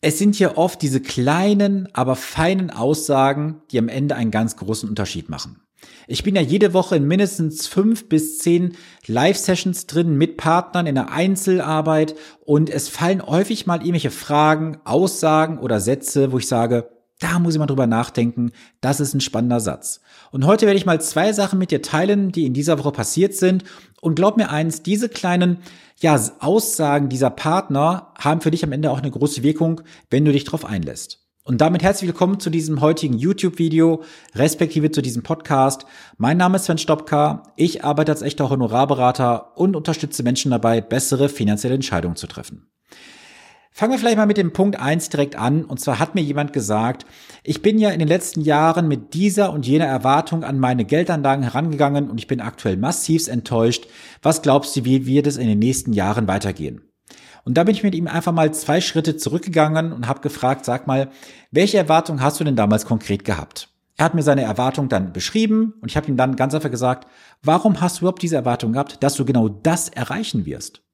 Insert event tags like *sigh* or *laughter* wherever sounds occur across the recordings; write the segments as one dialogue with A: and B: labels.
A: Es sind hier oft diese kleinen, aber feinen Aussagen, die am Ende einen ganz großen Unterschied machen. Ich bin ja jede Woche in mindestens fünf bis zehn Live-Sessions drin mit Partnern in der Einzelarbeit und es fallen häufig mal irgendwelche Fragen, Aussagen oder Sätze, wo ich sage, da muss ich mal drüber nachdenken. Das ist ein spannender Satz. Und heute werde ich mal zwei Sachen mit dir teilen, die in dieser Woche passiert sind. Und glaub mir eins, diese kleinen ja, Aussagen dieser Partner haben für dich am Ende auch eine große Wirkung, wenn du dich darauf einlässt. Und damit herzlich willkommen zu diesem heutigen YouTube-Video, respektive zu diesem Podcast. Mein Name ist Sven Stopka. Ich arbeite als echter Honorarberater und unterstütze Menschen dabei, bessere finanzielle Entscheidungen zu treffen. Fangen wir vielleicht mal mit dem Punkt eins direkt an. Und zwar hat mir jemand gesagt, ich bin ja in den letzten Jahren mit dieser und jener Erwartung an meine Geldanlagen herangegangen und ich bin aktuell massiv enttäuscht. Was glaubst du, wie wird es in den nächsten Jahren weitergehen? Und da bin ich mit ihm einfach mal zwei Schritte zurückgegangen und habe gefragt, sag mal, welche Erwartung hast du denn damals konkret gehabt? Er hat mir seine Erwartung dann beschrieben und ich habe ihm dann ganz einfach gesagt, warum hast du überhaupt diese Erwartung gehabt, dass du genau das erreichen wirst?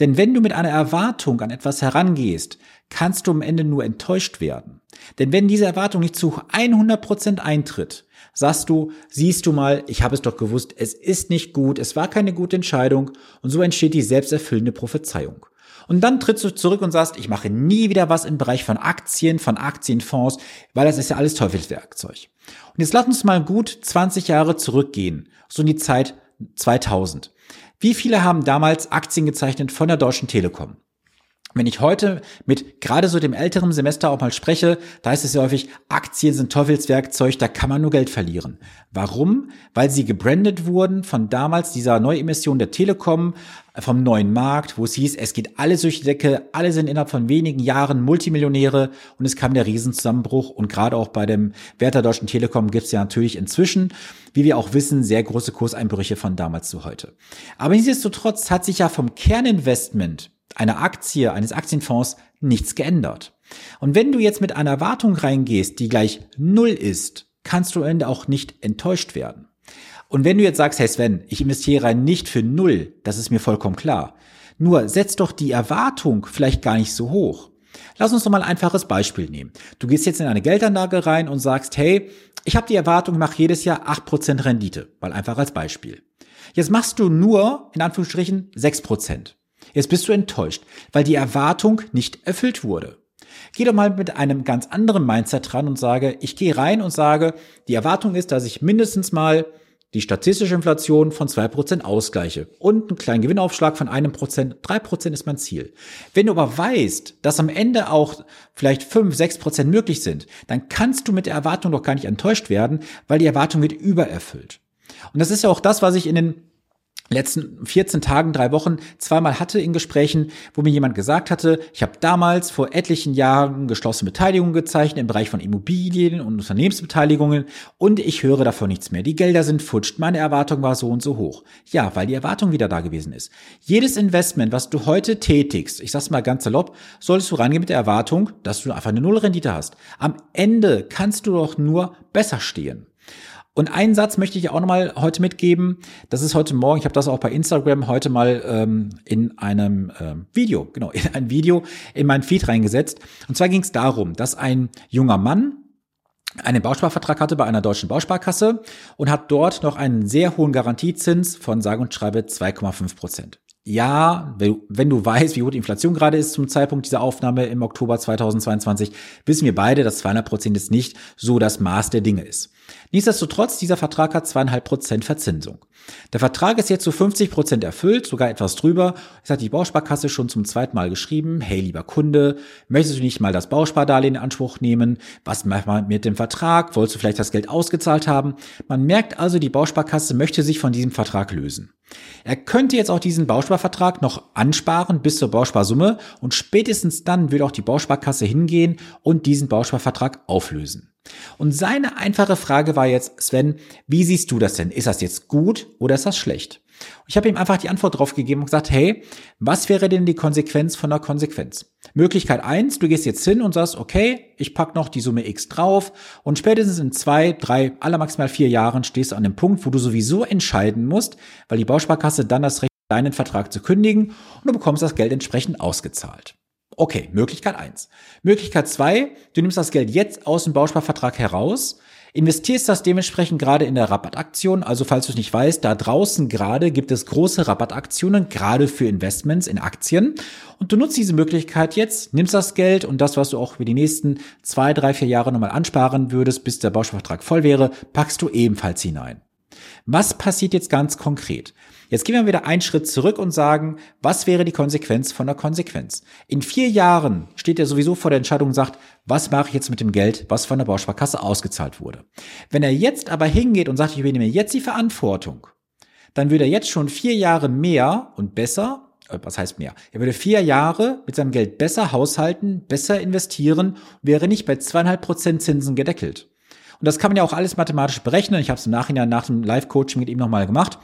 A: Denn wenn du mit einer Erwartung an etwas herangehst, kannst du am Ende nur enttäuscht werden. Denn wenn diese Erwartung nicht zu 100% eintritt, sagst du, siehst du mal, ich habe es doch gewusst, es ist nicht gut, es war keine gute Entscheidung und so entsteht die selbsterfüllende Prophezeiung. Und dann trittst du zurück und sagst, ich mache nie wieder was im Bereich von Aktien, von Aktienfonds, weil das ist ja alles Teufelswerkzeug. Und jetzt lass uns mal gut 20 Jahre zurückgehen, so in die Zeit 2000. Wie viele haben damals Aktien gezeichnet von der Deutschen Telekom? Wenn ich heute mit gerade so dem älteren Semester auch mal spreche, da heißt es ja häufig, Aktien sind Teufelswerkzeug, da kann man nur Geld verlieren. Warum? Weil sie gebrandet wurden von damals dieser Neuemission der Telekom, vom neuen Markt, wo es hieß, es geht alles durch die Decke, alle sind innerhalb von wenigen Jahren Multimillionäre und es kam der Riesenzusammenbruch und gerade auch bei dem Wert der Deutschen Telekom gibt es ja natürlich inzwischen, wie wir auch wissen, sehr große Kurseinbrüche von damals zu heute. Aber nichtsdestotrotz hat sich ja vom Kerninvestment einer Aktie, eines Aktienfonds nichts geändert. Und wenn du jetzt mit einer Erwartung reingehst, die gleich Null ist, kannst du am Ende auch nicht enttäuscht werden. Und wenn du jetzt sagst, hey Sven, ich investiere nicht für null, das ist mir vollkommen klar. Nur setz doch die Erwartung vielleicht gar nicht so hoch. Lass uns doch mal ein einfaches Beispiel nehmen. Du gehst jetzt in eine Geldanlage rein und sagst, hey, ich habe die Erwartung, ich mache jedes Jahr acht Prozent Rendite, mal einfach als Beispiel. Jetzt machst du nur, in Anführungsstrichen, sechs Prozent. Jetzt bist du enttäuscht, weil die Erwartung nicht erfüllt wurde. Geh doch mal mit einem ganz anderen Mindset dran und sage, ich gehe rein und sage, die Erwartung ist, dass ich mindestens mal die statistische Inflation von zwei Prozent ausgleiche und einen kleinen Gewinnaufschlag von einem Prozent. Drei Prozent ist mein Ziel. Wenn du aber weißt, dass am Ende auch vielleicht fünf, sechs Prozent möglich sind, dann kannst du mit der Erwartung doch gar nicht enttäuscht werden, weil die Erwartung wird übererfüllt. Und das ist ja auch das, was ich in den letzten 14 Tagen, drei Wochen zweimal hatte in Gesprächen, wo mir jemand gesagt hatte, ich habe damals vor etlichen Jahren geschlossene Beteiligungen gezeichnet im Bereich von Immobilien und Unternehmensbeteiligungen und ich höre davon nichts mehr. Die Gelder sind futscht, meine Erwartung war so und so hoch. Ja, weil die Erwartung wieder da gewesen ist. Jedes Investment, was du heute tätigst, ich sag's mal ganz salopp, solltest du rangehen mit der Erwartung, dass du einfach eine Nullrendite hast. Am Ende kannst du doch nur besser stehen. Und einen Satz möchte ich auch nochmal heute mitgeben. Das ist heute Morgen, ich habe das auch bei Instagram heute mal ähm, in einem ähm, Video, genau, *laughs* in ein Video in meinen Feed reingesetzt. Und zwar ging es darum, dass ein junger Mann einen Bausparvertrag hatte bei einer deutschen Bausparkasse und hat dort noch einen sehr hohen Garantiezins von sage und schreibe 2,5 Prozent ja, wenn du weißt, wie hoch die Inflation gerade ist zum Zeitpunkt dieser Aufnahme im Oktober 2022, wissen wir beide, dass 200 Prozent jetzt nicht so das Maß der Dinge ist. Nichtsdestotrotz, dieser Vertrag hat zweieinhalb Prozent Verzinsung. Der Vertrag ist jetzt zu 50 Prozent erfüllt, sogar etwas drüber. Es hat die Bausparkasse schon zum zweiten Mal geschrieben, hey lieber Kunde, möchtest du nicht mal das Bauspardarlehen in Anspruch nehmen? Was macht man mit dem Vertrag? Wolltest du vielleicht das Geld ausgezahlt haben? Man merkt also, die Bausparkasse möchte sich von diesem Vertrag lösen. Er könnte jetzt auch diesen Bausparvertrag noch ansparen bis zur Bausparsumme und spätestens dann würde auch die Bausparkasse hingehen und diesen Bausparvertrag auflösen. Und seine einfache Frage war jetzt, Sven, wie siehst du das denn? Ist das jetzt gut oder ist das schlecht? ich habe ihm einfach die Antwort drauf gegeben und gesagt, hey, was wäre denn die Konsequenz von der Konsequenz? Möglichkeit eins: du gehst jetzt hin und sagst, okay, ich pack noch die Summe X drauf und spätestens in zwei, drei, aller maximal vier Jahren stehst du an dem Punkt, wo du sowieso entscheiden musst, weil die Bausparkasse dann das Recht deinen Vertrag zu kündigen und du bekommst das Geld entsprechend ausgezahlt. Okay, Möglichkeit eins. Möglichkeit zwei: du nimmst das Geld jetzt aus dem Bausparvertrag heraus, investierst das dementsprechend gerade in der Rabattaktion. Also falls du es nicht weißt, da draußen gerade gibt es große Rabattaktionen, gerade für Investments in Aktien. Und du nutzt diese Möglichkeit jetzt, nimmst das Geld und das, was du auch für die nächsten zwei, drei, vier Jahre nochmal ansparen würdest, bis der Bausparvertrag voll wäre, packst du ebenfalls hinein. Was passiert jetzt ganz konkret? Jetzt gehen wir wieder einen Schritt zurück und sagen, was wäre die Konsequenz von der Konsequenz? In vier Jahren steht er sowieso vor der Entscheidung und sagt, was mache ich jetzt mit dem Geld, was von der Bausparkasse ausgezahlt wurde? Wenn er jetzt aber hingeht und sagt, ich übernehme jetzt die Verantwortung, dann würde er jetzt schon vier Jahre mehr und besser äh, was heißt mehr? Er würde vier Jahre mit seinem Geld besser haushalten, besser investieren, wäre nicht bei zweieinhalb Prozent Zinsen gedeckelt. Und das kann man ja auch alles mathematisch berechnen. Ich habe es im Nachhinein nach dem Live-Coaching mit ihm nochmal gemacht.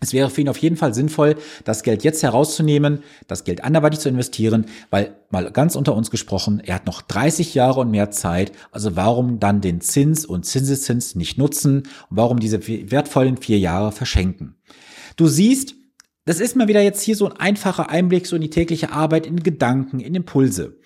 A: Es wäre für ihn auf jeden Fall sinnvoll, das Geld jetzt herauszunehmen, das Geld anderweitig zu investieren, weil mal ganz unter uns gesprochen, er hat noch 30 Jahre und mehr Zeit. Also warum dann den Zins und Zinseszins nicht nutzen? Und warum diese wertvollen vier Jahre verschenken? Du siehst, das ist mal wieder jetzt hier so ein einfacher Einblick so in die tägliche Arbeit, in Gedanken, in Impulse.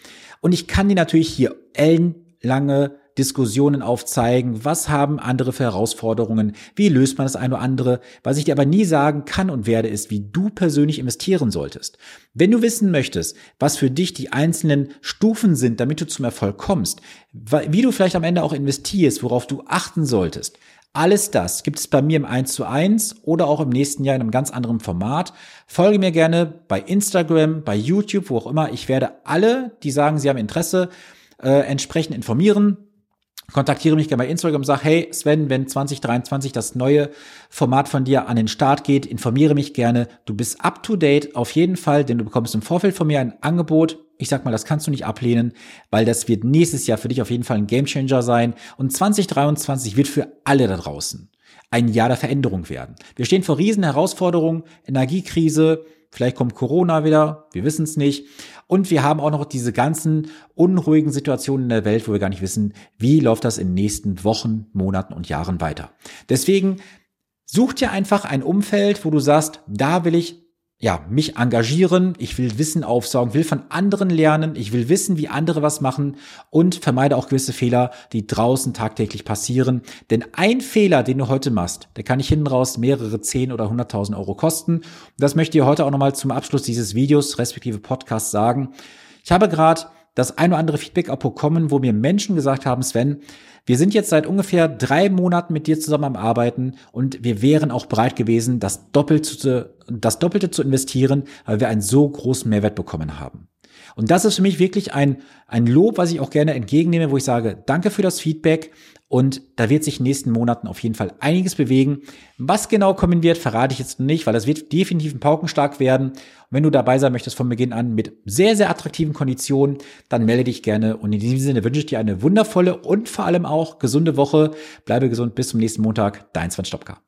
A: Und ich kann dir natürlich hier ellenlange Diskussionen aufzeigen, was haben andere für Herausforderungen, wie löst man das eine oder andere. Was ich dir aber nie sagen kann und werde, ist, wie du persönlich investieren solltest. Wenn du wissen möchtest, was für dich die einzelnen Stufen sind, damit du zum Erfolg kommst, wie du vielleicht am Ende auch investierst, worauf du achten solltest, alles das gibt es bei mir im 1 zu 1 oder auch im nächsten Jahr in einem ganz anderen Format. Folge mir gerne bei Instagram, bei YouTube, wo auch immer. Ich werde alle, die sagen, sie haben Interesse, äh, entsprechend informieren kontaktiere mich gerne bei Instagram und sag, hey Sven, wenn 2023 das neue Format von dir an den Start geht, informiere mich gerne. Du bist up to date auf jeden Fall, denn du bekommst im Vorfeld von mir ein Angebot. Ich sag mal, das kannst du nicht ablehnen, weil das wird nächstes Jahr für dich auf jeden Fall ein Gamechanger sein. Und 2023 wird für alle da draußen ein Jahr der Veränderung werden. Wir stehen vor riesen Herausforderungen, Energiekrise, Vielleicht kommt Corona wieder, wir wissen es nicht. Und wir haben auch noch diese ganzen unruhigen Situationen in der Welt, wo wir gar nicht wissen, wie läuft das in den nächsten Wochen, Monaten und Jahren weiter. Deswegen such dir einfach ein Umfeld, wo du sagst, da will ich ja, mich engagieren, ich will Wissen aufsaugen, will von anderen lernen, ich will wissen, wie andere was machen und vermeide auch gewisse Fehler, die draußen tagtäglich passieren. Denn ein Fehler, den du heute machst, der kann dich hinten raus mehrere zehn oder hunderttausend Euro kosten. Das möchte ich heute auch nochmal zum Abschluss dieses Videos, respektive Podcasts sagen. Ich habe gerade das ein oder andere Feedback auch bekommen, wo mir Menschen gesagt haben, Sven, wir sind jetzt seit ungefähr drei Monaten mit dir zusammen am Arbeiten und wir wären auch bereit gewesen, das Doppelte das Doppelte zu investieren, weil wir einen so großen Mehrwert bekommen haben. Und das ist für mich wirklich ein, ein Lob, was ich auch gerne entgegennehme, wo ich sage, danke für das Feedback. Und da wird sich in den nächsten Monaten auf jeden Fall einiges bewegen. Was genau kommen wird, verrate ich jetzt nicht, weil das wird definitiv ein Paukenstark werden. Und wenn du dabei sein möchtest von Beginn an mit sehr, sehr attraktiven Konditionen, dann melde dich gerne. Und in diesem Sinne wünsche ich dir eine wundervolle und vor allem auch gesunde Woche. Bleibe gesund bis zum nächsten Montag. Dein Sven Stopka.